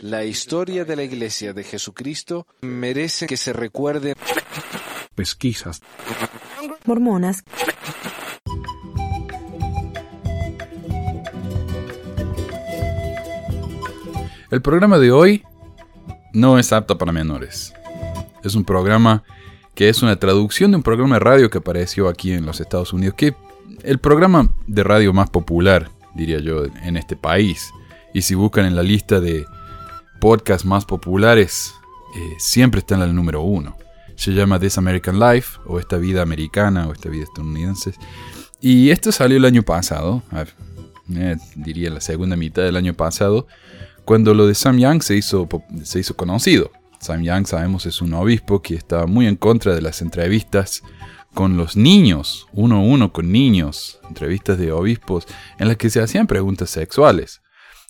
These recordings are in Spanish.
La historia de la Iglesia de Jesucristo merece que se recuerde. Pesquisas. Mormonas. El programa de hoy no es apto para menores. Es un programa que es una traducción de un programa de radio que apareció aquí en los Estados Unidos, que el programa de radio más popular, diría yo, en este país. Y si buscan en la lista de podcasts más populares, eh, siempre está en el número uno. Se llama This American Life, o Esta Vida Americana, o Esta Vida Estadounidense. Y esto salió el año pasado, eh, diría la segunda mitad del año pasado, cuando lo de Sam Young se hizo, se hizo conocido. Sam Young, sabemos, es un obispo que estaba muy en contra de las entrevistas con los niños, uno a uno con niños, entrevistas de obispos en las que se hacían preguntas sexuales.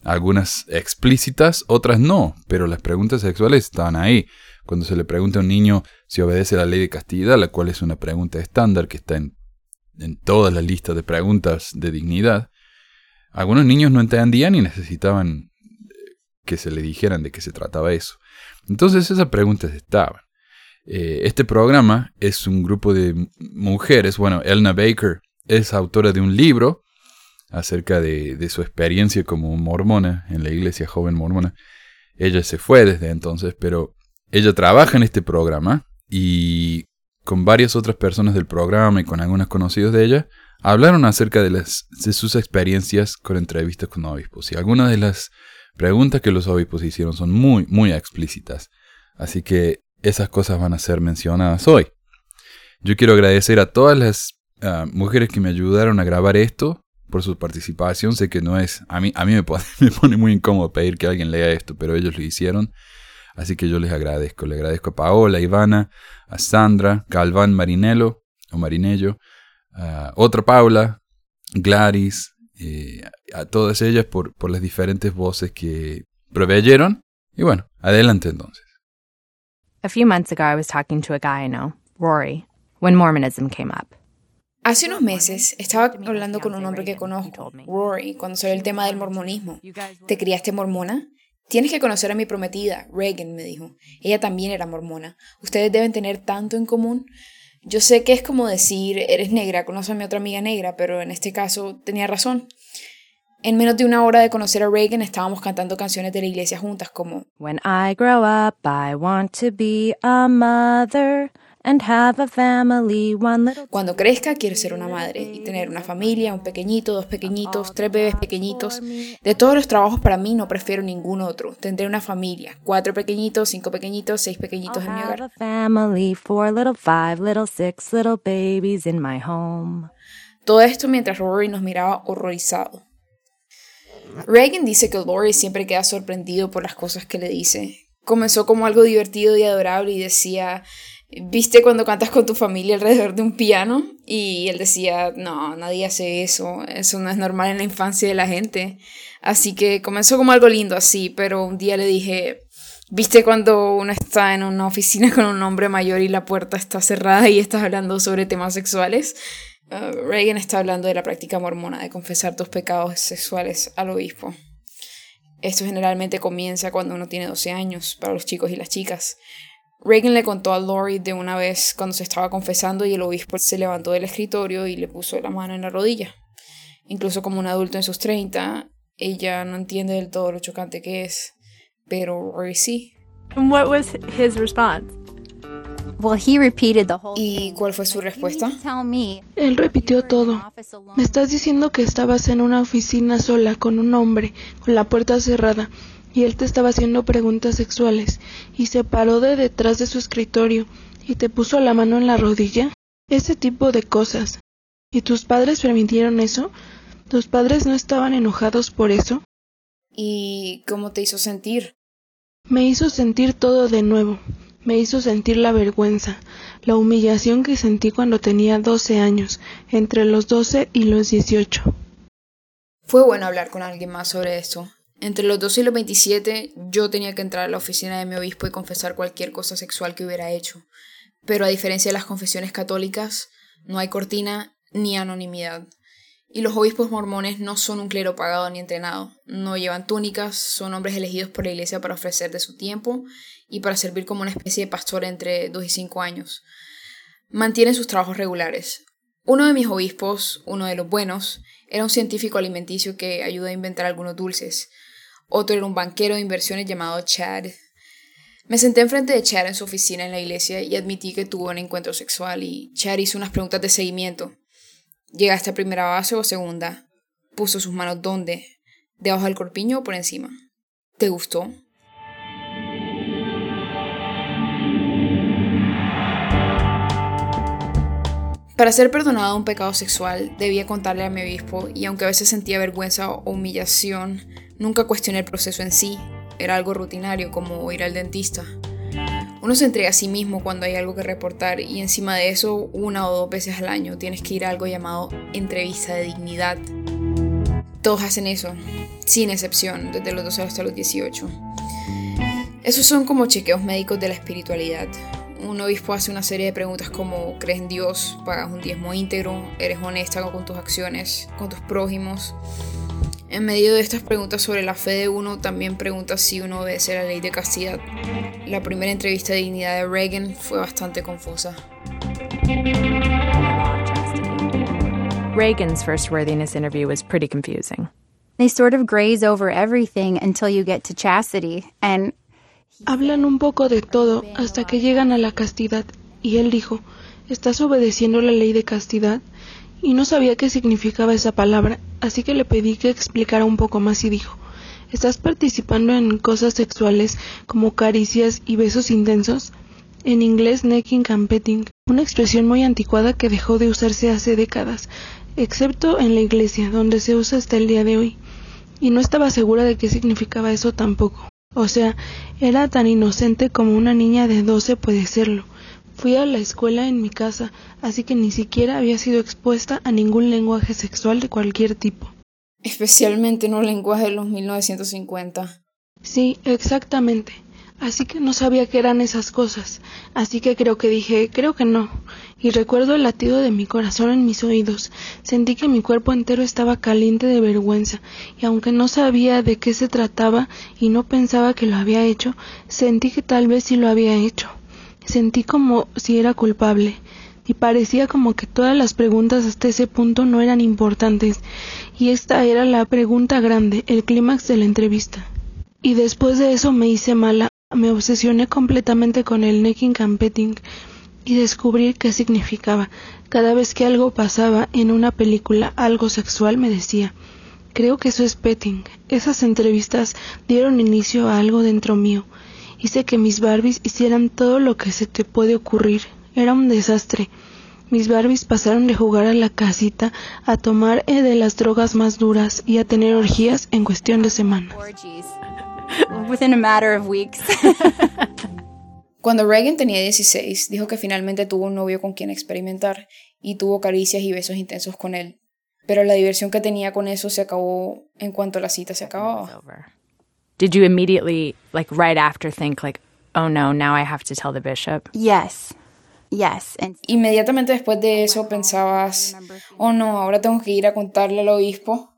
Algunas explícitas, otras no, pero las preguntas sexuales estaban ahí. Cuando se le pregunta a un niño si obedece la ley de castidad, la cual es una pregunta estándar que está en, en todas las listas de preguntas de dignidad, algunos niños no entendían y necesitaban que se le dijeran de qué se trataba eso. Entonces esas preguntas estaban. Eh, este programa es un grupo de mujeres, bueno, Elna Baker es autora de un libro acerca de, de, su experiencia como mormona en la iglesia joven mormona. Ella se fue desde entonces, pero ella trabaja en este programa y con varias otras personas del programa y con algunos conocidos de ella, hablaron acerca de, sus experiencias con entrevistas con obispos. Y algunas de las preguntas que los obispos hicieron son muy, muy explícitas. Así que esas cosas van a ser mencionadas hoy. Yo quiero agradecer a todas las uh, mujeres que me ayudaron a grabar esto por su participación. Sé que no es, a mí, a mí me, pone, me pone muy incómodo pedir que alguien lea esto, pero ellos lo hicieron. Así que yo les agradezco. Le agradezco a Paola, a Ivana, a Sandra, Galván Marinello, o Marinello, a otra Paula, Gladys, eh, a todas ellas por, por las diferentes voces que proveyeron. Y bueno, adelante entonces. A few months ago, I was talking to a guy I know, Rory, when Mormonism came up. Hace unos meses estaba hablando con un hombre que conozco, Rory, cuando salió el tema del mormonismo. ¿Te criaste mormona? Tienes que conocer a mi prometida, Reagan, me dijo. Ella también era mormona. Ustedes deben tener tanto en común. Yo sé que es como decir, eres negra, conoce a mi otra amiga negra, pero en este caso tenía razón. En menos de una hora de conocer a Reagan estábamos cantando canciones de la iglesia juntas como When I grow up, I want to be a mother and have a family, one little Cuando crezca quiero ser una madre y tener una familia, un pequeñito, dos pequeñitos, tres bebés pequeñitos. De todos los trabajos para mí no prefiero ningún otro. Tendré una familia, cuatro pequeñitos, cinco pequeñitos, seis pequeñitos en mi hogar. a family, four little, five little, six little babies in my home. Todo esto mientras Rory nos miraba horrorizado. Reagan dice que Lori siempre queda sorprendido por las cosas que le dice. Comenzó como algo divertido y adorable y decía, ¿viste cuando cantas con tu familia alrededor de un piano? Y él decía, no, nadie hace eso, eso no es normal en la infancia de la gente. Así que comenzó como algo lindo así, pero un día le dije, ¿viste cuando uno está en una oficina con un hombre mayor y la puerta está cerrada y estás hablando sobre temas sexuales? Uh, Reagan está hablando de la práctica mormona de confesar tus pecados sexuales al obispo. Esto generalmente comienza cuando uno tiene 12 años, para los chicos y las chicas. Reagan le contó a Lori de una vez cuando se estaba confesando y el obispo se levantó del escritorio y le puso la mano en la rodilla. Incluso como un adulto en sus 30, ella no entiende del todo lo chocante que es, pero Rory sí. And what was his response? Well, he repeated the whole ¿Y cuál fue su respuesta? Él repitió todo. Me estás diciendo que estabas en una oficina sola con un hombre, con la puerta cerrada, y él te estaba haciendo preguntas sexuales, y se paró de detrás de su escritorio, y te puso la mano en la rodilla. Ese tipo de cosas. ¿Y tus padres permitieron eso? ¿Tus padres no estaban enojados por eso? ¿Y cómo te hizo sentir? Me hizo sentir todo de nuevo. Me hizo sentir la vergüenza, la humillación que sentí cuando tenía 12 años, entre los 12 y los 18. Fue bueno hablar con alguien más sobre esto. Entre los 12 y los 27 yo tenía que entrar a la oficina de mi obispo y confesar cualquier cosa sexual que hubiera hecho. Pero a diferencia de las confesiones católicas, no hay cortina ni anonimidad. Y los obispos mormones no son un clero pagado ni entrenado, no llevan túnicas, son hombres elegidos por la iglesia para ofrecer de su tiempo y para servir como una especie de pastor entre 2 y 5 años. Mantienen sus trabajos regulares. Uno de mis obispos, uno de los buenos, era un científico alimenticio que ayudó a inventar algunos dulces. Otro era un banquero de inversiones llamado Chad. Me senté enfrente de Chad en su oficina en la iglesia y admití que tuvo un encuentro sexual y Chad hizo unas preguntas de seguimiento. ¿Llegaste a primera base o segunda? Puso sus manos donde, debajo del corpiño o por encima. ¿Te gustó? Para ser perdonado un pecado sexual, debía contarle a mi obispo, y aunque a veces sentía vergüenza o humillación, nunca cuestioné el proceso en sí. Era algo rutinario, como ir al dentista. Uno se entrega a sí mismo cuando hay algo que reportar y encima de eso, una o dos veces al año tienes que ir a algo llamado entrevista de dignidad. Todos hacen eso, sin excepción, desde los 12 hasta los 18. Esos son como chequeos médicos de la espiritualidad. Un obispo hace una serie de preguntas como ¿crees en Dios? ¿Pagas un diezmo íntegro? ¿Eres honesta con tus acciones? ¿Con tus prójimos? En medio de estas preguntas sobre la fe de uno, también pregunta si uno obedece la ley de castidad. La primera entrevista de dignidad de Reagan fue bastante confusa. Reagan's first worthiness interview was pretty confusing. They sort of graze over everything until you get to chastity, and Hablan un poco de todo hasta que llegan a la castidad, y él dijo, ¿estás obedeciendo la ley de castidad? Y no sabía qué significaba esa palabra, así que le pedí que explicara un poco más y dijo ¿Estás participando en cosas sexuales como caricias y besos intensos? En inglés necking and petting, una expresión muy anticuada que dejó de usarse hace décadas, excepto en la iglesia, donde se usa hasta el día de hoy. Y no estaba segura de qué significaba eso tampoco. O sea, era tan inocente como una niña de doce puede serlo. Fui a la escuela en mi casa, así que ni siquiera había sido expuesta a ningún lenguaje sexual de cualquier tipo. Especialmente no lenguaje de los 1950. Sí, exactamente. Así que no sabía qué eran esas cosas. Así que creo que dije, creo que no. Y recuerdo el latido de mi corazón en mis oídos. Sentí que mi cuerpo entero estaba caliente de vergüenza, y aunque no sabía de qué se trataba y no pensaba que lo había hecho, sentí que tal vez sí lo había hecho. Sentí como si era culpable y parecía como que todas las preguntas hasta ese punto no eran importantes y esta era la pregunta grande, el clímax de la entrevista. Y después de eso me hice mala, me obsesioné completamente con el necking and petting y descubrí qué significaba. Cada vez que algo pasaba en una película, algo sexual, me decía, creo que eso es petting. Esas entrevistas dieron inicio a algo dentro mío. Hice que mis Barbies hicieran todo lo que se te puede ocurrir. Era un desastre. Mis Barbies pasaron de jugar a la casita a tomar eh, de las drogas más duras y a tener orgías en cuestión de semanas. within a matter of weeks. Cuando Reagan tenía 16, dijo que finalmente tuvo un novio con quien experimentar y tuvo caricias y besos intensos con él. Pero la diversión que tenía con eso se acabó en cuanto la cita se acababa. Did you immediately, like right after, think like, oh no, now I have to tell the bishop? yes. Yes. And Inmediatamente después de eso pensabas, oh no, ahora tengo que ir a contarle al obispo.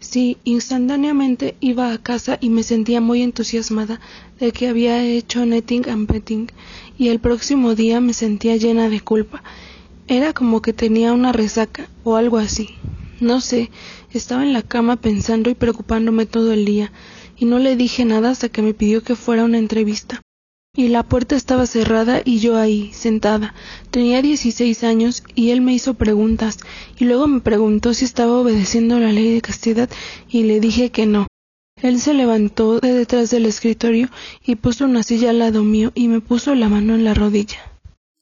Sí, instantáneamente iba a casa y me sentía muy entusiasmada de que había hecho netting and petting y el próximo día me sentía llena de culpa. Era como que tenía una resaca o algo así. No sé, estaba en la cama pensando y preocupándome todo el día y no le dije nada hasta que me pidió que fuera a una entrevista. Y la puerta estaba cerrada y yo ahí, sentada. Tenía 16 años y él me hizo preguntas y luego me preguntó si estaba obedeciendo la ley de castidad y le dije que no. Él se levantó de detrás del escritorio y puso una silla al lado mío y me puso la mano en la rodilla.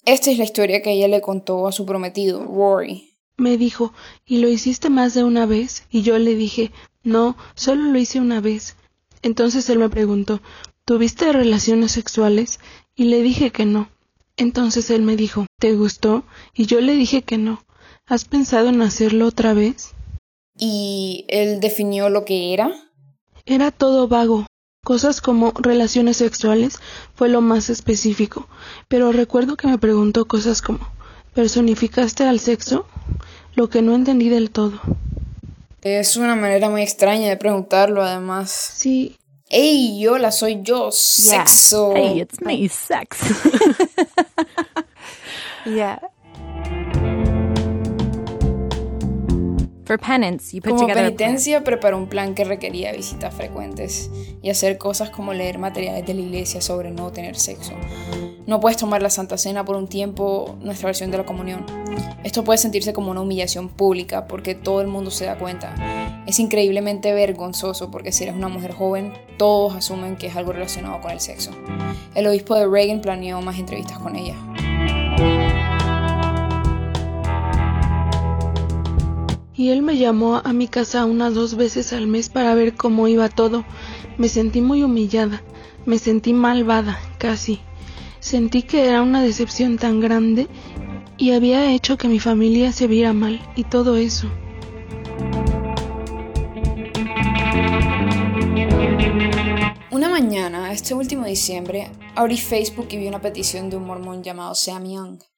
Esta es la historia que ella le contó a su prometido, Rory. Me dijo, ¿y lo hiciste más de una vez? Y yo le dije, no, solo lo hice una vez. Entonces él me preguntó, ¿tuviste relaciones sexuales? Y le dije que no. Entonces él me dijo, ¿te gustó? Y yo le dije que no. ¿Has pensado en hacerlo otra vez? Y él definió lo que era. Era todo vago. Cosas como relaciones sexuales fue lo más específico, pero recuerdo que me preguntó cosas como ¿personificaste al sexo? Lo que no entendí del todo. Es una manera muy extraña de preguntarlo, además. Sí. ¡Ey, hola, soy yo! ¡Sexo! Hey, it's me, sex. Yeah. For penance, you put Como together penitencia, preparó un plan que requería visitas frecuentes y hacer cosas como leer materiales de la iglesia sobre no tener sexo. No puedes tomar la Santa Cena por un tiempo, nuestra versión de la comunión. Esto puede sentirse como una humillación pública porque todo el mundo se da cuenta. Es increíblemente vergonzoso porque si eres una mujer joven, todos asumen que es algo relacionado con el sexo. El obispo de Reagan planeó más entrevistas con ella. Y él me llamó a mi casa unas dos veces al mes para ver cómo iba todo. Me sentí muy humillada, me sentí malvada, casi. Sentí que era una decepción tan grande y había hecho que mi familia se viera mal y todo eso. Una mañana, este último diciembre, abrí Facebook y vi una petición de un mormón llamado Sam Young.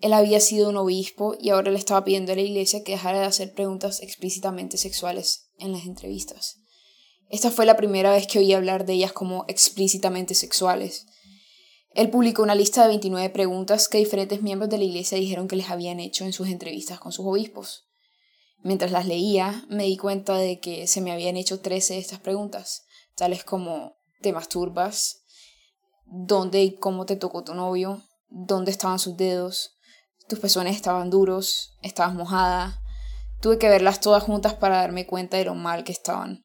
Él había sido un obispo y ahora le estaba pidiendo a la iglesia que dejara de hacer preguntas explícitamente sexuales en las entrevistas. Esta fue la primera vez que oí hablar de ellas como explícitamente sexuales. Él publicó una lista de 29 preguntas que diferentes miembros de la iglesia dijeron que les habían hecho en sus entrevistas con sus obispos. Mientras las leía, me di cuenta de que se me habían hecho 13 de estas preguntas, tales como ¿te masturbas? ¿Dónde y cómo te tocó tu novio? ¿Dónde estaban sus dedos? ¿Tus pezones estaban duros? ¿Estabas mojada? Tuve que verlas todas juntas para darme cuenta de lo mal que estaban.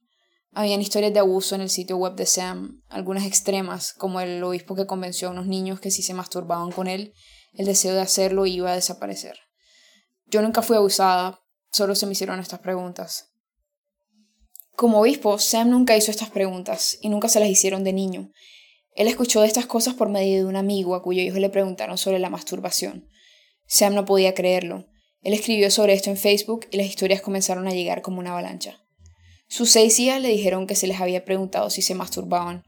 Habían historias de abuso en el sitio web de Sam, algunas extremas, como el obispo que convenció a unos niños que si se masturbaban con él, el deseo de hacerlo iba a desaparecer. Yo nunca fui abusada, solo se me hicieron estas preguntas. Como obispo, Sam nunca hizo estas preguntas y nunca se las hicieron de niño. Él escuchó de estas cosas por medio de un amigo a cuyo hijo le preguntaron sobre la masturbación. Sam no podía creerlo. Él escribió sobre esto en Facebook y las historias comenzaron a llegar como una avalancha. Sus seis hijas le dijeron que se les había preguntado si se masturbaban.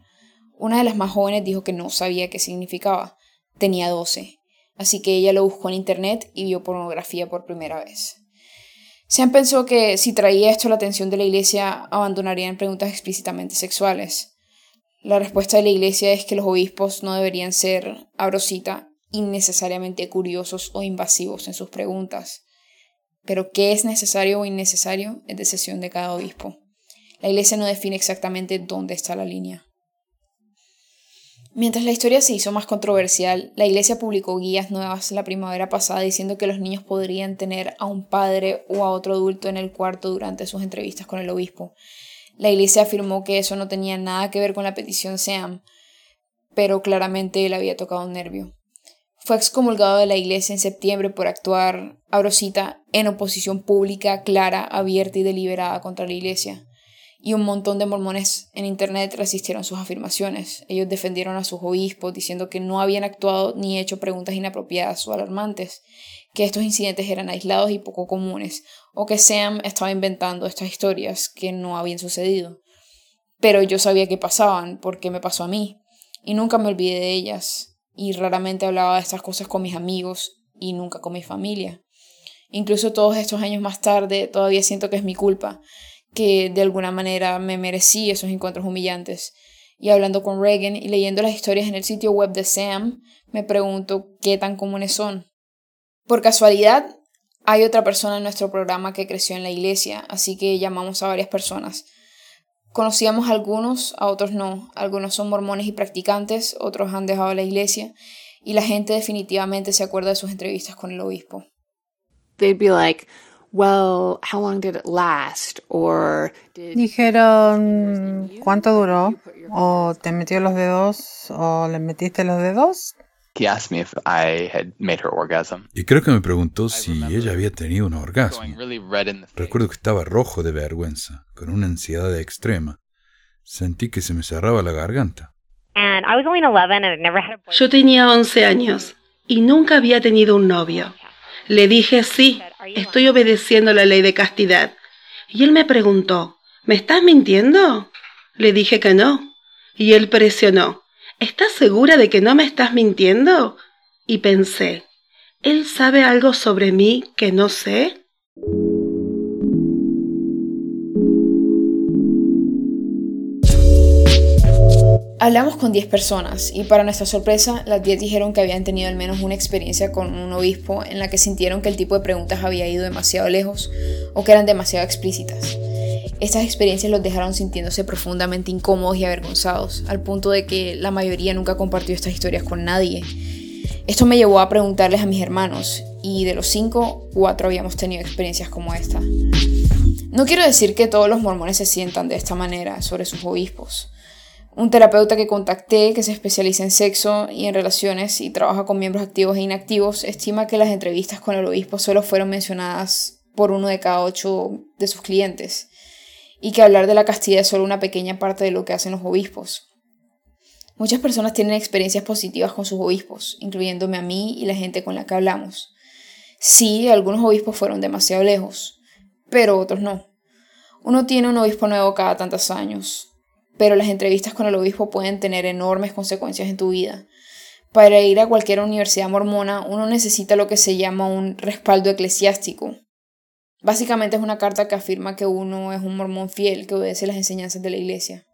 Una de las más jóvenes dijo que no sabía qué significaba. Tenía doce. Así que ella lo buscó en internet y vio pornografía por primera vez. Sam pensó que si traía esto la atención de la iglesia, abandonarían preguntas explícitamente sexuales. La respuesta de la iglesia es que los obispos no deberían ser, abro cita, innecesariamente curiosos o invasivos en sus preguntas. Pero qué es necesario o innecesario es decisión de cada obispo. La iglesia no define exactamente dónde está la línea. Mientras la historia se hizo más controversial, la iglesia publicó guías nuevas la primavera pasada diciendo que los niños podrían tener a un padre o a otro adulto en el cuarto durante sus entrevistas con el obispo. La iglesia afirmó que eso no tenía nada que ver con la petición Sam, pero claramente él había tocado un nervio. Fue excomulgado de la iglesia en septiembre por actuar, abro cita, en oposición pública, clara, abierta y deliberada contra la iglesia y un montón de mormones en Internet resistieron sus afirmaciones. Ellos defendieron a sus obispos diciendo que no habían actuado ni hecho preguntas inapropiadas o alarmantes, que estos incidentes eran aislados y poco comunes, o que Sam estaba inventando estas historias que no habían sucedido. Pero yo sabía que pasaban, porque me pasó a mí, y nunca me olvidé de ellas, y raramente hablaba de estas cosas con mis amigos y nunca con mi familia. Incluso todos estos años más tarde todavía siento que es mi culpa, que de alguna manera me merecí esos encuentros humillantes. Y hablando con Reagan y leyendo las historias en el sitio web de Sam, me pregunto qué tan comunes son. Por casualidad, hay otra persona en nuestro programa que creció en la iglesia, así que llamamos a varias personas. Conocíamos a algunos, a otros no. Algunos son mormones y practicantes, otros han dejado la iglesia, y la gente definitivamente se acuerda de sus entrevistas con el obispo. They'd be like, well, how long did it last? Or did Dijeron, ¿cuánto duró? ¿O te metió los dedos? ¿O le metiste los dedos? He asked me if I had made her orgasm. Y creo que me preguntó si ella había tenido un orgasmo. Going really red in the face. Recuerdo que estaba rojo de vergüenza, con una ansiedad extrema. Sentí que se me cerraba la garganta. And I was only 11 and I'd never had a boyfriend. Yo tenía 11 años y nunca había tenido un novio. Le dije sí, estoy obedeciendo la ley de castidad. Y él me preguntó, ¿me estás mintiendo? Le dije que no. Y él presionó, ¿Estás segura de que no me estás mintiendo? Y pensé, ¿él sabe algo sobre mí que no sé? Hablamos con 10 personas y para nuestra sorpresa las 10 dijeron que habían tenido al menos una experiencia con un obispo en la que sintieron que el tipo de preguntas había ido demasiado lejos o que eran demasiado explícitas. Estas experiencias los dejaron sintiéndose profundamente incómodos y avergonzados, al punto de que la mayoría nunca compartió estas historias con nadie. Esto me llevó a preguntarles a mis hermanos, y de los cinco, cuatro habíamos tenido experiencias como esta. No quiero decir que todos los mormones se sientan de esta manera sobre sus obispos. Un terapeuta que contacté, que se especializa en sexo y en relaciones y trabaja con miembros activos e inactivos, estima que las entrevistas con el obispo solo fueron mencionadas por uno de cada ocho de sus clientes, y que hablar de la castidad es solo una pequeña parte de lo que hacen los obispos. Muchas personas tienen experiencias positivas con sus obispos, incluyéndome a mí y la gente con la que hablamos. Sí, algunos obispos fueron demasiado lejos, pero otros no. Uno tiene un obispo nuevo cada tantos años, pero las entrevistas con el obispo pueden tener enormes consecuencias en tu vida. Para ir a cualquier universidad mormona, uno necesita lo que se llama un respaldo eclesiástico. Básicamente es una carta que afirma que uno es un mormón fiel que obedece las enseñanzas de la iglesia.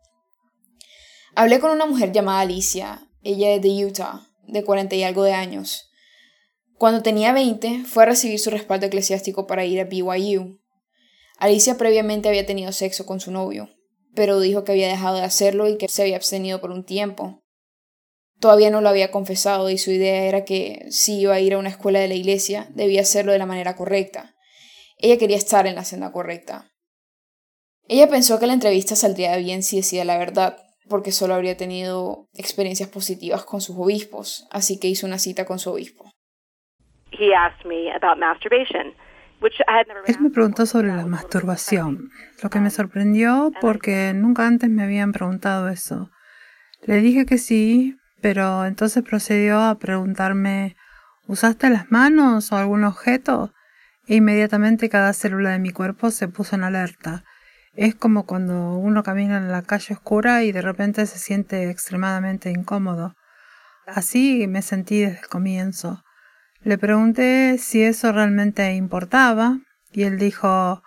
Hablé con una mujer llamada Alicia, ella es de Utah, de 40 y algo de años. Cuando tenía 20, fue a recibir su respaldo eclesiástico para ir a BYU. Alicia previamente había tenido sexo con su novio, pero dijo que había dejado de hacerlo y que se había abstenido por un tiempo. Todavía no lo había confesado y su idea era que si iba a ir a una escuela de la iglesia, debía hacerlo de la manera correcta. Ella quería estar en la senda correcta. Ella pensó que la entrevista saldría bien si decía la verdad, porque solo habría tenido experiencias positivas con sus obispos, así que hizo una cita con su obispo. Él me preguntó sobre la masturbación, lo que me sorprendió porque nunca antes me habían preguntado eso. Le dije que sí, pero entonces procedió a preguntarme ¿Usaste las manos o algún objeto? E inmediatamente cada célula de mi cuerpo se puso en alerta. Es como cuando uno camina en la calle oscura y de repente se siente extremadamente incómodo. Así me sentí desde el comienzo. Le pregunté si eso realmente importaba y él dijo,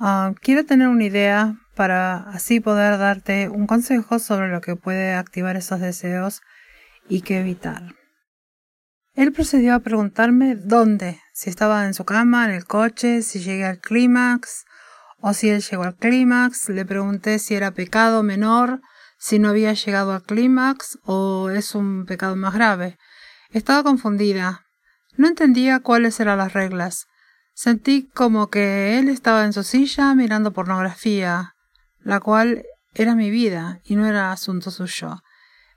ah, quiero tener una idea para así poder darte un consejo sobre lo que puede activar esos deseos y qué evitar. Él procedió a preguntarme dónde, si estaba en su cama, en el coche, si llegué al clímax, o si él llegó al clímax. Le pregunté si era pecado menor, si no había llegado al clímax, o es un pecado más grave. Estaba confundida, no entendía cuáles eran las reglas. Sentí como que él estaba en su silla mirando pornografía, la cual era mi vida y no era asunto suyo.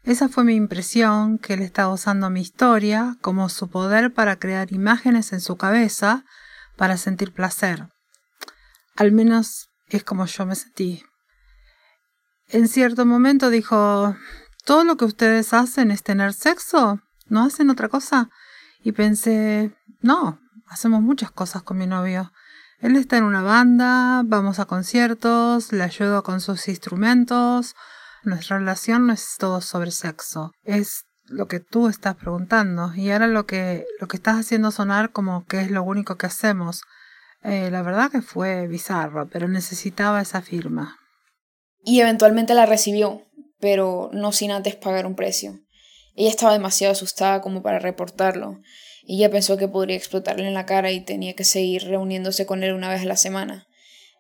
Esa fue mi impresión, que él estaba usando mi historia como su poder para crear imágenes en su cabeza para sentir placer. Al menos es como yo me sentí. En cierto momento dijo, ¿todo lo que ustedes hacen es tener sexo? ¿No hacen otra cosa? y pensé, no, hacemos muchas cosas con mi novio. Él está en una banda, vamos a conciertos, le ayudo con sus instrumentos. Nuestra relación no es todo sobre sexo, es lo que tú estás preguntando y ahora lo que lo que estás haciendo sonar como que es lo único que hacemos. Eh, la verdad que fue bizarro, pero necesitaba esa firma. Y eventualmente la recibió, pero no sin antes pagar un precio. Ella estaba demasiado asustada como para reportarlo, ella pensó que podría explotarle en la cara y tenía que seguir reuniéndose con él una vez a la semana.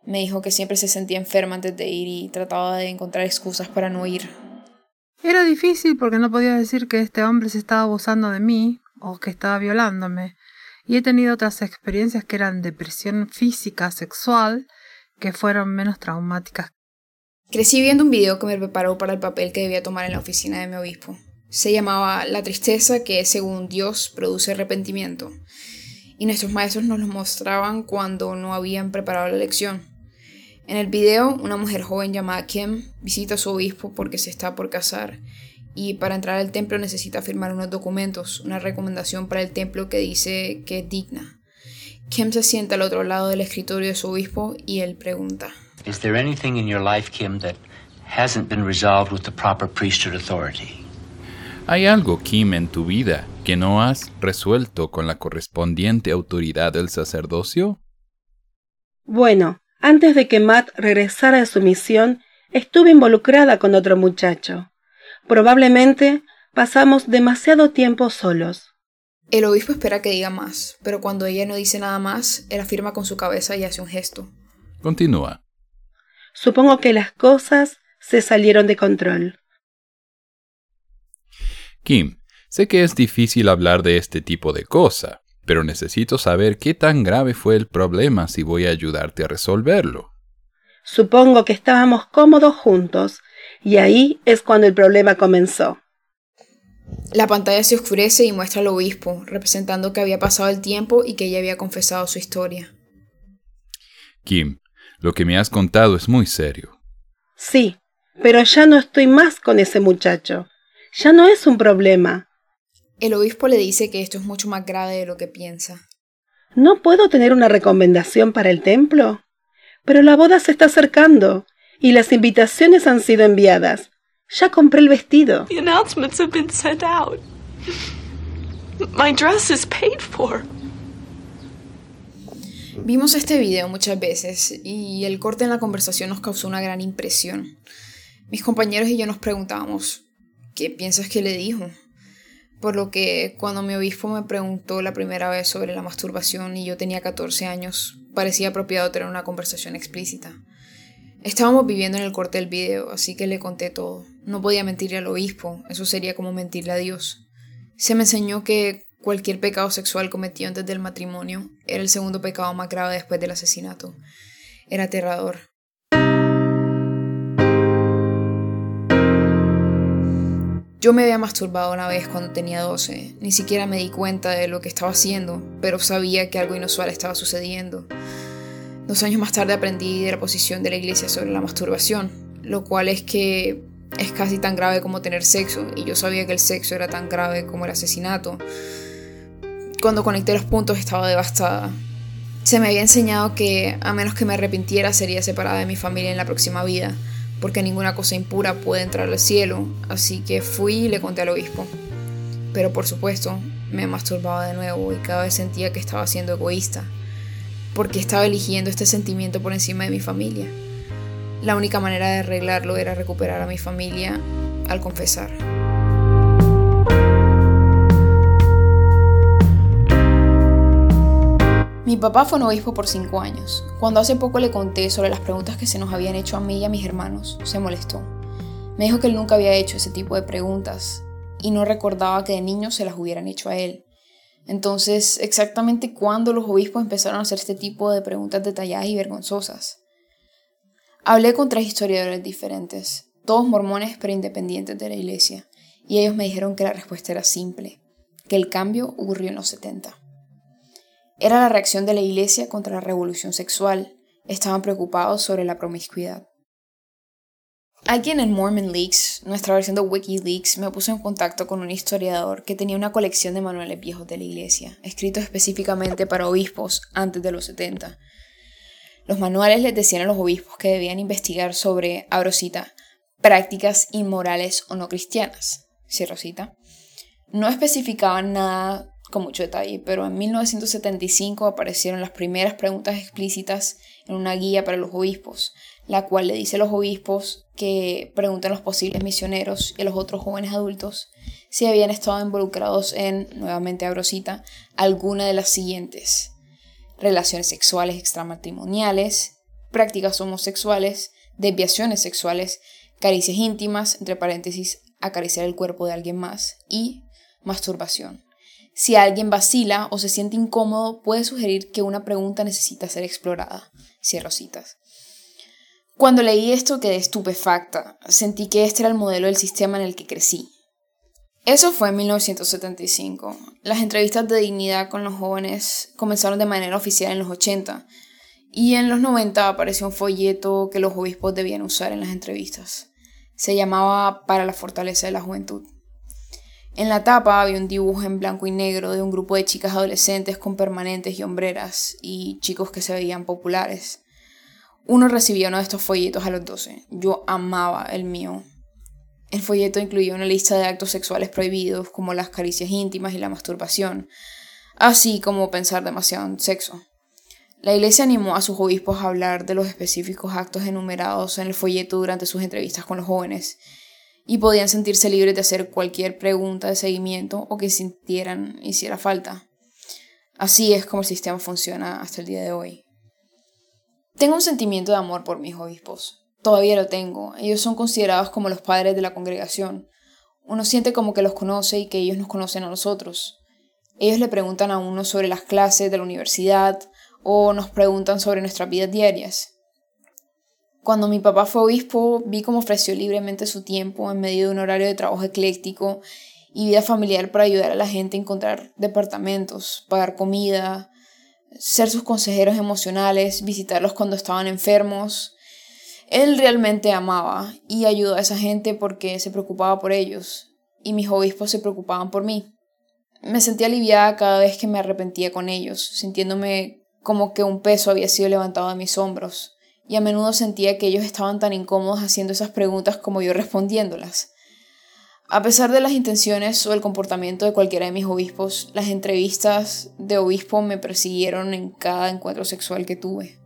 Me dijo que siempre se sentía enferma antes de ir y trataba de encontrar excusas para no ir. Era difícil porque no podía decir que este hombre se estaba abusando de mí o que estaba violándome. Y he tenido otras experiencias que eran depresión física, sexual, que fueron menos traumáticas. Crecí viendo un video que me preparó para el papel que debía tomar en la oficina de mi obispo se llamaba La tristeza que según Dios produce arrepentimiento. Y nuestros maestros nos lo mostraban cuando no habían preparado la lección. En el video, una mujer joven llamada Kim visita a su obispo porque se está por casar y para entrar al templo necesita firmar unos documentos, una recomendación para el templo que dice que es digna. Kim se sienta al otro lado del escritorio de su obispo y él pregunta: Is there anything in your life, Kim, that hasn't been resolved with the proper priesthood authority? ¿Hay algo, Kim, en tu vida que no has resuelto con la correspondiente autoridad del sacerdocio? Bueno, antes de que Matt regresara de su misión, estuve involucrada con otro muchacho. Probablemente pasamos demasiado tiempo solos. El obispo espera que diga más, pero cuando ella no dice nada más, él afirma con su cabeza y hace un gesto. Continúa. Supongo que las cosas se salieron de control. Kim, sé que es difícil hablar de este tipo de cosa, pero necesito saber qué tan grave fue el problema si voy a ayudarte a resolverlo. Supongo que estábamos cómodos juntos, y ahí es cuando el problema comenzó. La pantalla se oscurece y muestra al obispo, representando que había pasado el tiempo y que ella había confesado su historia. Kim, lo que me has contado es muy serio. Sí, pero ya no estoy más con ese muchacho. Ya no es un problema. El obispo le dice que esto es mucho más grave de lo que piensa. ¿No puedo tener una recomendación para el templo? Pero la boda se está acercando y las invitaciones han sido enviadas. Ya compré el vestido. The announcements have been sent out. My dress is paid for. Vimos este video muchas veces y el corte en la conversación nos causó una gran impresión. Mis compañeros y yo nos preguntábamos, ¿qué piensas que le dijo? Por lo que cuando mi obispo me preguntó la primera vez sobre la masturbación y yo tenía 14 años, parecía apropiado tener una conversación explícita. Estábamos viviendo en el corte del video, así que le conté todo. No podía mentirle al obispo, eso sería como mentirle a Dios. Se me enseñó que cualquier pecado sexual cometido antes del matrimonio era el segundo pecado más grave después del asesinato. Era aterrador. Yo me había masturbado una vez cuando tenía 12. Ni siquiera me di cuenta de lo que estaba haciendo, pero sabía que algo inusual estaba sucediendo. Dos años más tarde aprendí de la posición de la iglesia sobre la masturbación, lo cual es que es casi tan grave como tener sexo, y yo sabía que el sexo era tan grave como el asesinato. Cuando conecté los puntos estaba devastada. Se me había enseñado que a menos que me arrepintiera sería separada de mi familia en la próxima vida, porque ninguna cosa impura puede entrar al cielo, así que fui y le conté al obispo. Pero por supuesto, me masturbaba de nuevo y cada vez sentía que estaba siendo egoísta porque estaba eligiendo este sentimiento por encima de mi familia. La única manera de arreglarlo era recuperar a mi familia al confesar. Mi papá fue un obispo por cinco años. Cuando hace poco le conté sobre las preguntas que se nos habían hecho a mí y a mis hermanos, se molestó. Me dijo que él nunca había hecho ese tipo de preguntas y no recordaba que de niño se las hubieran hecho a él. Entonces, exactamente cuándo los obispos empezaron a hacer este tipo de preguntas detalladas y vergonzosas. Hablé con tres historiadores diferentes, todos mormones pero independientes de la iglesia, y ellos me dijeron que la respuesta era simple, que el cambio ocurrió en los 70. Era la reacción de la iglesia contra la revolución sexual, estaban preocupados sobre la promiscuidad. Alguien en Mormon Leaks, nuestra versión de Wikileaks, me puso en contacto con un historiador que tenía una colección de manuales viejos de la iglesia, escritos específicamente para obispos antes de los 70. Los manuales les decían a los obispos que debían investigar sobre, abro prácticas inmorales o no cristianas, cierro cita. No especificaban nada con mucho detalle, pero en 1975 aparecieron las primeras preguntas explícitas en una guía para los obispos, la cual le dice a los obispos que pregunten a los posibles misioneros y a los otros jóvenes adultos si habían estado involucrados en, nuevamente abrosita, alguna de las siguientes. Relaciones sexuales extramatrimoniales, prácticas homosexuales, desviaciones sexuales, caricias íntimas, entre paréntesis, acariciar el cuerpo de alguien más y masturbación. Si alguien vacila o se siente incómodo, puede sugerir que una pregunta necesita ser explorada. Cierro citas. Cuando leí esto quedé estupefacta. Sentí que este era el modelo del sistema en el que crecí. Eso fue en 1975. Las entrevistas de dignidad con los jóvenes comenzaron de manera oficial en los 80 y en los 90 apareció un folleto que los obispos debían usar en las entrevistas. Se llamaba Para la fortaleza de la juventud. En la tapa había un dibujo en blanco y negro de un grupo de chicas adolescentes con permanentes y hombreras y chicos que se veían populares. Uno recibía uno de estos folletos a los 12. Yo amaba el mío. El folleto incluía una lista de actos sexuales prohibidos, como las caricias íntimas y la masturbación, así como pensar demasiado en sexo. La iglesia animó a sus obispos a hablar de los específicos actos enumerados en el folleto durante sus entrevistas con los jóvenes, y podían sentirse libres de hacer cualquier pregunta de seguimiento o que sintieran hiciera falta. Así es como el sistema funciona hasta el día de hoy. Tengo un sentimiento de amor por mis obispos. Todavía lo tengo. Ellos son considerados como los padres de la congregación. Uno siente como que los conoce y que ellos nos conocen a nosotros. Ellos le preguntan a uno sobre las clases de la universidad o nos preguntan sobre nuestras vidas diarias. Cuando mi papá fue obispo, vi cómo ofreció libremente su tiempo en medio de un horario de trabajo ecléctico y vida familiar para ayudar a la gente a encontrar departamentos, pagar comida, ser sus consejeros emocionales, visitarlos cuando estaban enfermos. Él realmente amaba y ayudó a esa gente porque se preocupaba por ellos y mis obispos se preocupaban por mí. Me sentía aliviada cada vez que me arrepentía con ellos, sintiéndome como que un peso había sido levantado de mis hombros y a menudo sentía que ellos estaban tan incómodos haciendo esas preguntas como yo respondiéndolas. A pesar de las intenciones o el comportamiento de cualquiera de mis obispos, las entrevistas de obispo me persiguieron en cada encuentro sexual que tuve.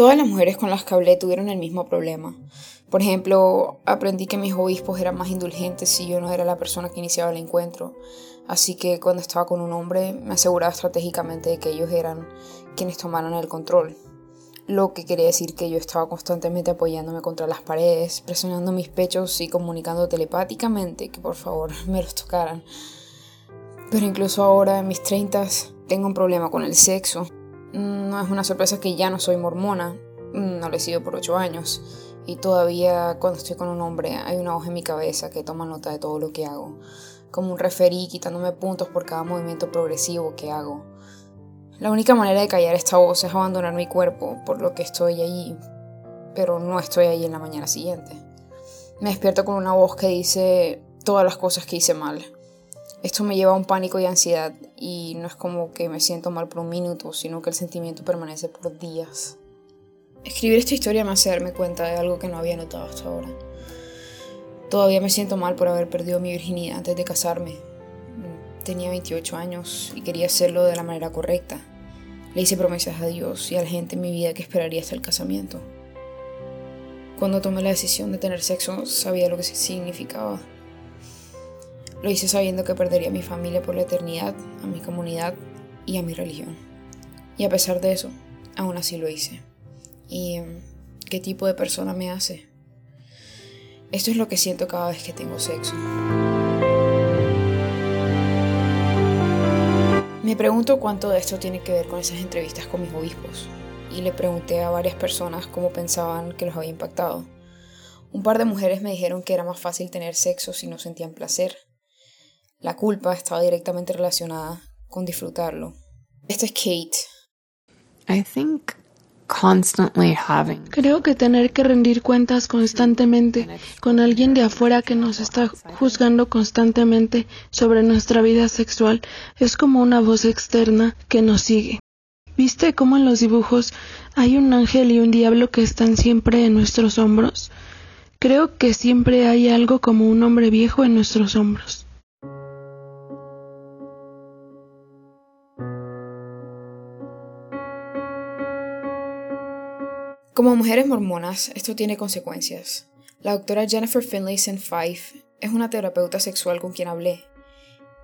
Todas las mujeres con las que hablé tuvieron el mismo problema. Por ejemplo, aprendí que mis obispos eran más indulgentes si yo no era la persona que iniciaba el encuentro. Así que cuando estaba con un hombre me aseguraba estratégicamente de que ellos eran quienes tomaran el control. Lo que quería decir que yo estaba constantemente apoyándome contra las paredes, presionando mis pechos y comunicando telepáticamente que por favor me los tocaran. Pero incluso ahora, en mis treintas, tengo un problema con el sexo. No es una sorpresa que ya no soy mormona, no lo he sido por ocho años, y todavía cuando estoy con un hombre hay una hoja en mi cabeza que toma nota de todo lo que hago, como un referí quitándome puntos por cada movimiento progresivo que hago. La única manera de callar esta voz es abandonar mi cuerpo, por lo que estoy allí, pero no estoy allí en la mañana siguiente. Me despierto con una voz que dice todas las cosas que hice mal, esto me lleva a un pánico y ansiedad y no es como que me siento mal por un minuto, sino que el sentimiento permanece por días. Escribir esta historia me hace darme cuenta de algo que no había notado hasta ahora. Todavía me siento mal por haber perdido mi virginidad antes de casarme. Tenía 28 años y quería hacerlo de la manera correcta. Le hice promesas a Dios y a la gente en mi vida que esperaría hasta el casamiento. Cuando tomé la decisión de tener sexo, sabía lo que significaba. Lo hice sabiendo que perdería a mi familia por la eternidad, a mi comunidad y a mi religión. Y a pesar de eso, aún así lo hice. ¿Y em, qué tipo de persona me hace? Esto es lo que siento cada vez que tengo sexo. Me pregunto cuánto de esto tiene que ver con esas entrevistas con mis obispos. Y le pregunté a varias personas cómo pensaban que los había impactado. Un par de mujeres me dijeron que era más fácil tener sexo si no sentían placer, la culpa estaba directamente relacionada con disfrutarlo. Esta es Kate. I think constantly having. Creo que tener que rendir cuentas constantemente con alguien de afuera que nos está juzgando constantemente sobre nuestra vida sexual es como una voz externa que nos sigue. ¿Viste cómo en los dibujos hay un ángel y un diablo que están siempre en nuestros hombros? Creo que siempre hay algo como un hombre viejo en nuestros hombros. Como mujeres mormonas, esto tiene consecuencias. La doctora Jennifer Finlayson Fife es una terapeuta sexual con quien hablé.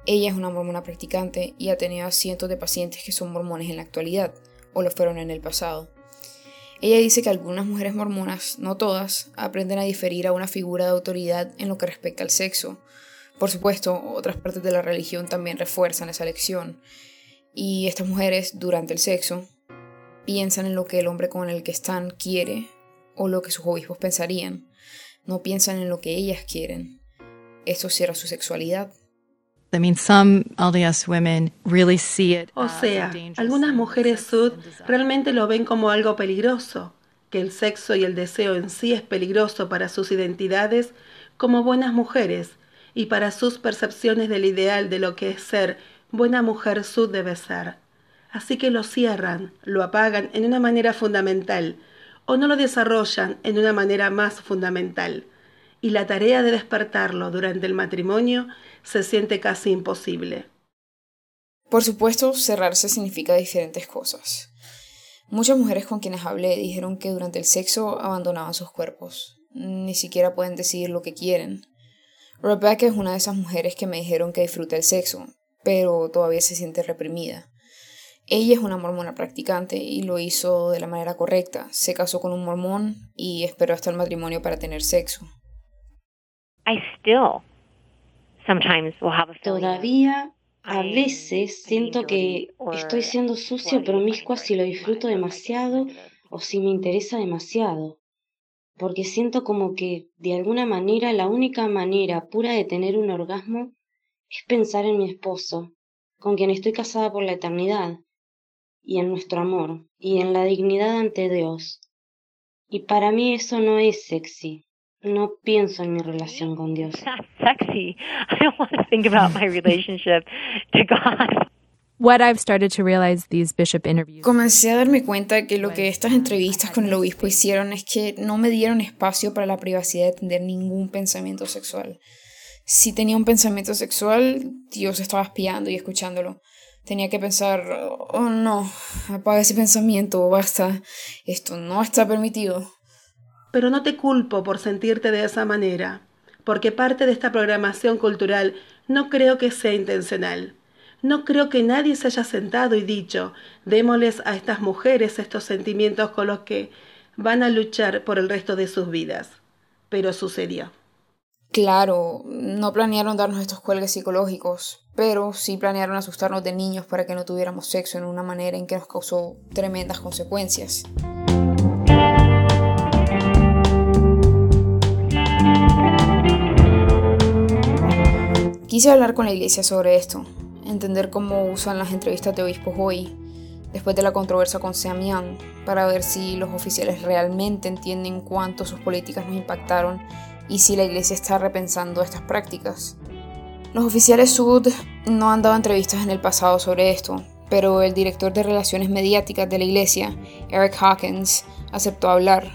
Ella es una mormona practicante y ha tenido a cientos de pacientes que son mormones en la actualidad, o lo fueron en el pasado. Ella dice que algunas mujeres mormonas, no todas, aprenden a diferir a una figura de autoridad en lo que respecta al sexo. Por supuesto, otras partes de la religión también refuerzan esa lección. Y estas mujeres, durante el sexo, piensan en lo que el hombre con el que están quiere o lo que sus obispos pensarían. No piensan en lo que ellas quieren. Esto cierra su sexualidad. O sea, algunas mujeres sud realmente lo ven como algo peligroso, que el sexo y el deseo en sí es peligroso para sus identidades como buenas mujeres y para sus percepciones del ideal de lo que es ser buena mujer sud debe ser. Así que lo cierran, lo apagan en una manera fundamental o no lo desarrollan en una manera más fundamental. y la tarea de despertarlo durante el matrimonio se siente casi imposible. Por supuesto, cerrarse significa diferentes cosas. Muchas mujeres con quienes hablé dijeron que durante el sexo abandonaban sus cuerpos. Ni siquiera pueden decidir lo que quieren. Rebecca es una de esas mujeres que me dijeron que disfruta el sexo, pero todavía se siente reprimida. Ella es una mormona practicante y lo hizo de la manera correcta. Se casó con un mormón y esperó hasta el matrimonio para tener sexo. Todavía a veces siento que estoy siendo sucio promiscua si lo disfruto demasiado o si me interesa demasiado. Porque siento como que, de alguna manera, la única manera pura de tener un orgasmo es pensar en mi esposo, con quien estoy casada por la eternidad y en nuestro amor y en la dignidad ante Dios. Y para mí eso no es sexy. No pienso en mi relación con Dios. Sexy. I don't want to think about my relationship to God. What I've started to realize these bishop interviews. Comencé a darme cuenta que lo que estas entrevistas con el obispo hicieron es que no me dieron espacio para la privacidad de tener ningún pensamiento sexual. Si tenía un pensamiento sexual, Dios estaba espiando y escuchándolo tenía que pensar, oh no, apaga ese pensamiento, basta, esto no está permitido. Pero no te culpo por sentirte de esa manera, porque parte de esta programación cultural no creo que sea intencional. No creo que nadie se haya sentado y dicho, démosles a estas mujeres estos sentimientos con los que van a luchar por el resto de sus vidas. Pero sucedió. Claro, no planearon darnos estos cuelgues psicológicos, pero sí planearon asustarnos de niños para que no tuviéramos sexo en una manera en que nos causó tremendas consecuencias. Quise hablar con la iglesia sobre esto, entender cómo usan las entrevistas de obispos hoy, después de la controversia con Seamian, para ver si los oficiales realmente entienden cuánto sus políticas nos impactaron y si la iglesia está repensando estas prácticas. Los oficiales Sud no han dado entrevistas en el pasado sobre esto, pero el director de relaciones mediáticas de la iglesia, Eric Hawkins, aceptó hablar.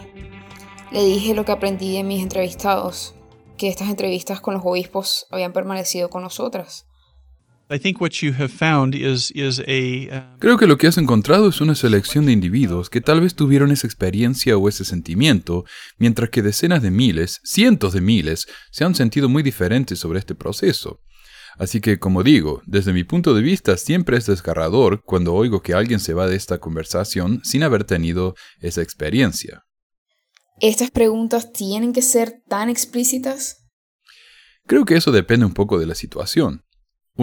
Le dije lo que aprendí de mis entrevistados, que estas entrevistas con los obispos habían permanecido con nosotras. Creo que lo que has encontrado es una selección de individuos que tal vez tuvieron esa experiencia o ese sentimiento, mientras que decenas de miles, cientos de miles, se han sentido muy diferentes sobre este proceso. Así que, como digo, desde mi punto de vista siempre es desgarrador cuando oigo que alguien se va de esta conversación sin haber tenido esa experiencia. ¿Estas preguntas tienen que ser tan explícitas? Creo que eso depende un poco de la situación.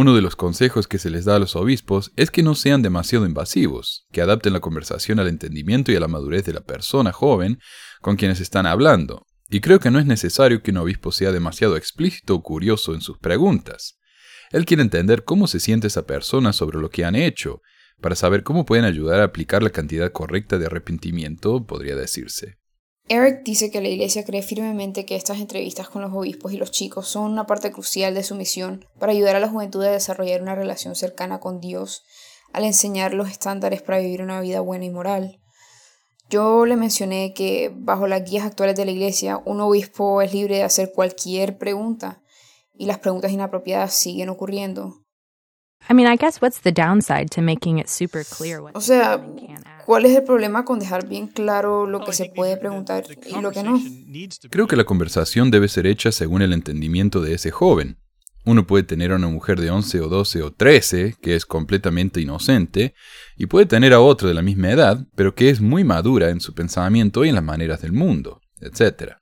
Uno de los consejos que se les da a los obispos es que no sean demasiado invasivos, que adapten la conversación al entendimiento y a la madurez de la persona joven con quienes están hablando, y creo que no es necesario que un obispo sea demasiado explícito o curioso en sus preguntas. Él quiere entender cómo se siente esa persona sobre lo que han hecho, para saber cómo pueden ayudar a aplicar la cantidad correcta de arrepentimiento, podría decirse. Eric dice que la Iglesia cree firmemente que estas entrevistas con los obispos y los chicos son una parte crucial de su misión para ayudar a la juventud a desarrollar una relación cercana con Dios, al enseñar los estándares para vivir una vida buena y moral. Yo le mencioné que bajo las guías actuales de la Iglesia, un obispo es libre de hacer cualquier pregunta, y las preguntas inapropiadas siguen ocurriendo. O sea, ¿cuál es el problema con dejar bien claro lo que se puede preguntar y lo que no? Creo que la conversación debe ser hecha según el entendimiento de ese joven. Uno puede tener a una mujer de 11 o 12 o 13 que es completamente inocente y puede tener a otra de la misma edad, pero que es muy madura en su pensamiento y en las maneras del mundo, etc.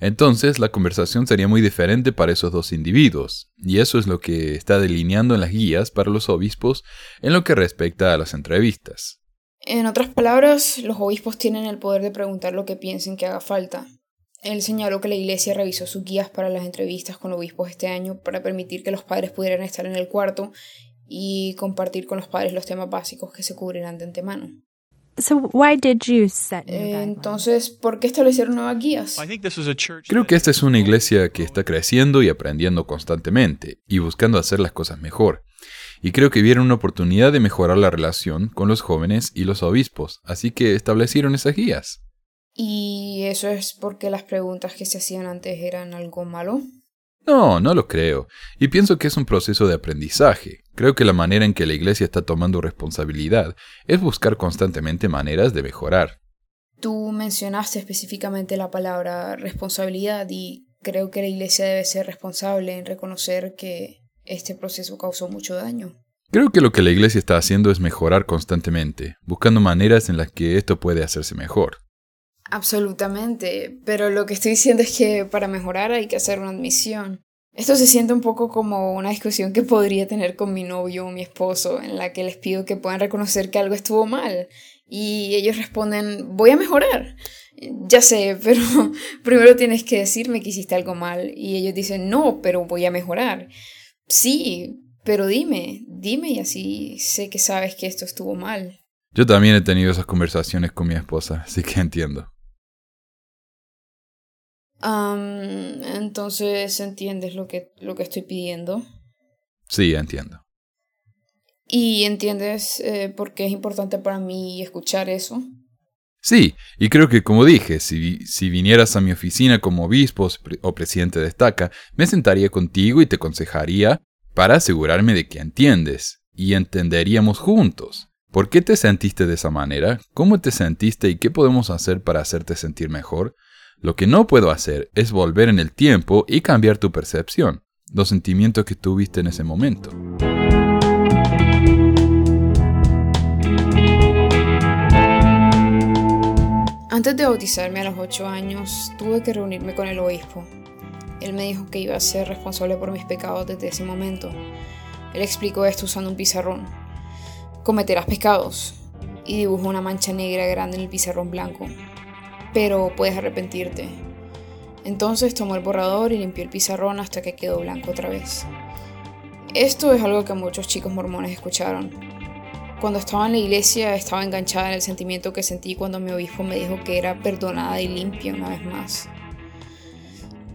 Entonces la conversación sería muy diferente para esos dos individuos, y eso es lo que está delineando en las guías para los obispos en lo que respecta a las entrevistas. En otras palabras, los obispos tienen el poder de preguntar lo que piensen que haga falta. Él señaló que la iglesia revisó sus guías para las entrevistas con obispos este año para permitir que los padres pudieran estar en el cuarto y compartir con los padres los temas básicos que se cubrirán de antemano. Entonces, ¿por qué establecieron nuevas guías? Creo que esta es una iglesia que está creciendo y aprendiendo constantemente y buscando hacer las cosas mejor. Y creo que vieron una oportunidad de mejorar la relación con los jóvenes y los obispos, así que establecieron esas guías. ¿Y eso es porque las preguntas que se hacían antes eran algo malo? No, no lo creo. Y pienso que es un proceso de aprendizaje. Creo que la manera en que la Iglesia está tomando responsabilidad es buscar constantemente maneras de mejorar. Tú mencionaste específicamente la palabra responsabilidad y creo que la Iglesia debe ser responsable en reconocer que este proceso causó mucho daño. Creo que lo que la Iglesia está haciendo es mejorar constantemente, buscando maneras en las que esto puede hacerse mejor. Absolutamente, pero lo que estoy diciendo es que para mejorar hay que hacer una admisión. Esto se siente un poco como una discusión que podría tener con mi novio o mi esposo, en la que les pido que puedan reconocer que algo estuvo mal. Y ellos responden, voy a mejorar. Ya sé, pero primero tienes que decirme que hiciste algo mal. Y ellos dicen, no, pero voy a mejorar. Sí, pero dime, dime y así sé que sabes que esto estuvo mal. Yo también he tenido esas conversaciones con mi esposa, así que entiendo entonces, ¿entiendes lo que, lo que estoy pidiendo? Sí, entiendo. ¿Y entiendes eh, por qué es importante para mí escuchar eso? Sí, y creo que como dije, si, si vinieras a mi oficina como obispo o presidente de estaca, me sentaría contigo y te aconsejaría para asegurarme de que entiendes y entenderíamos juntos. ¿Por qué te sentiste de esa manera? ¿Cómo te sentiste y qué podemos hacer para hacerte sentir mejor? Lo que no puedo hacer es volver en el tiempo y cambiar tu percepción, los sentimientos que tuviste en ese momento. Antes de bautizarme a los 8 años, tuve que reunirme con el obispo. Él me dijo que iba a ser responsable por mis pecados desde ese momento. Él explicó esto usando un pizarrón. Cometerás pecados. Y dibujó una mancha negra grande en el pizarrón blanco pero puedes arrepentirte. Entonces tomó el borrador y limpió el pizarrón hasta que quedó blanco otra vez. Esto es algo que muchos chicos mormones escucharon. Cuando estaba en la iglesia estaba enganchada en el sentimiento que sentí cuando mi obispo me dijo que era perdonada y limpia una vez más.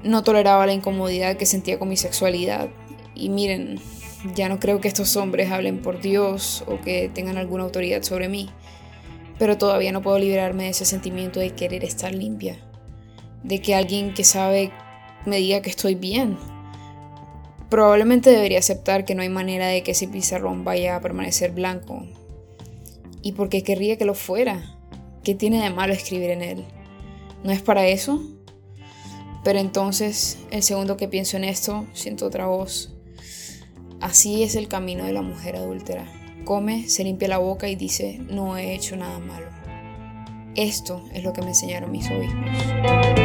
No toleraba la incomodidad que sentía con mi sexualidad. Y miren, ya no creo que estos hombres hablen por Dios o que tengan alguna autoridad sobre mí pero todavía no puedo liberarme de ese sentimiento de querer estar limpia, de que alguien que sabe me diga que estoy bien. Probablemente debería aceptar que no hay manera de que ese pizarrón vaya a permanecer blanco. ¿Y por qué querría que lo fuera? ¿Qué tiene de malo escribir en él? ¿No es para eso? Pero entonces, el segundo que pienso en esto, siento otra voz. Así es el camino de la mujer adúltera come, se limpia la boca y dice, no he hecho nada malo. Esto es lo que me enseñaron mis obispos.